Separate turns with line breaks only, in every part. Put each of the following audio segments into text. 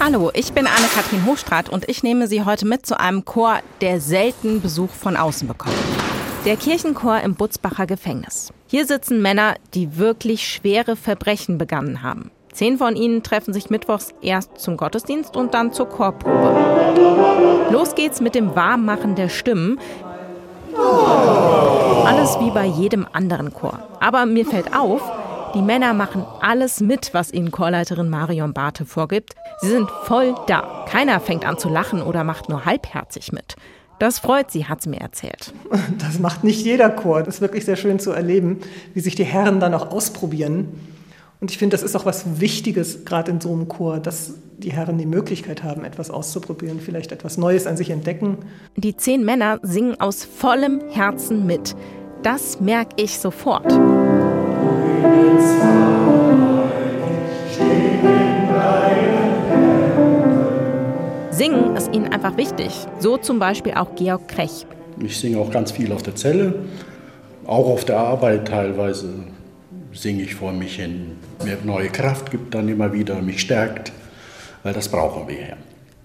Hallo, ich bin Anne-Kathrin Hochstrat und ich nehme Sie heute mit zu einem Chor, der selten Besuch von außen bekommt. Der Kirchenchor im Butzbacher Gefängnis. Hier sitzen Männer, die wirklich schwere Verbrechen begangen haben. Zehn von ihnen treffen sich mittwochs erst zum Gottesdienst und dann zur Chorprobe. Los geht's mit dem Warmmachen der Stimmen. Alles wie bei jedem anderen Chor. Aber mir fällt auf, die Männer machen alles mit, was ihnen Chorleiterin Marion Barthe vorgibt. Sie sind voll da. Keiner fängt an zu lachen oder macht nur halbherzig mit. Das freut sie, hat sie mir erzählt.
Das macht nicht jeder Chor. Das ist wirklich sehr schön zu erleben, wie sich die Herren dann auch ausprobieren. Und ich finde, das ist auch was Wichtiges, gerade in so einem Chor, dass die Herren die Möglichkeit haben, etwas auszuprobieren, vielleicht etwas Neues an sich entdecken.
Die zehn Männer singen aus vollem Herzen mit. Das merke ich sofort. Singen ist ihnen einfach wichtig. So zum Beispiel auch Georg Krech.
Ich singe auch ganz viel auf der Zelle, auch auf der Arbeit teilweise singe ich vor mich hin. Mir neue Kraft gibt dann immer wieder, mich stärkt, weil das brauchen wir ja.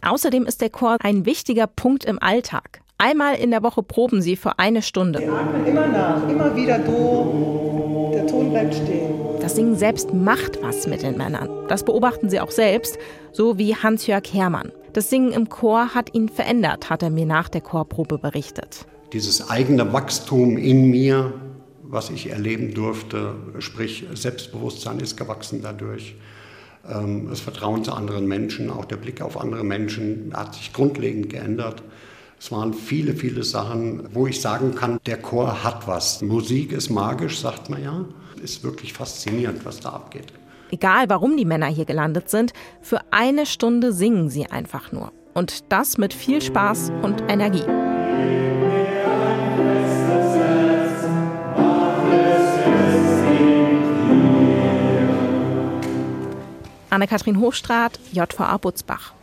Außerdem ist der Chor ein wichtiger Punkt im Alltag. Einmal in der Woche proben sie für eine Stunde.
Wir atmen immer nach, immer wieder do. Der Ton bleibt stehen.
Das Singen selbst macht was mit den Männern. Das beobachten sie auch selbst, so wie Hans-Jörg Hermann. Das Singen im Chor hat ihn verändert, hat er mir nach der Chorprobe berichtet.
Dieses eigene Wachstum in mir, was ich erleben durfte, sprich Selbstbewusstsein ist gewachsen dadurch. Ähm, das Vertrauen zu anderen Menschen, auch der Blick auf andere Menschen hat sich grundlegend geändert. Es waren viele, viele Sachen, wo ich sagen kann, der Chor hat was. Musik ist magisch, sagt man ja. Ist wirklich faszinierend, was da abgeht.
Egal, warum die Männer hier gelandet sind, für eine Stunde singen sie einfach nur. Und das mit viel Spaß und Energie. Anne-Kathrin Hochstrat, JVA Butzbach.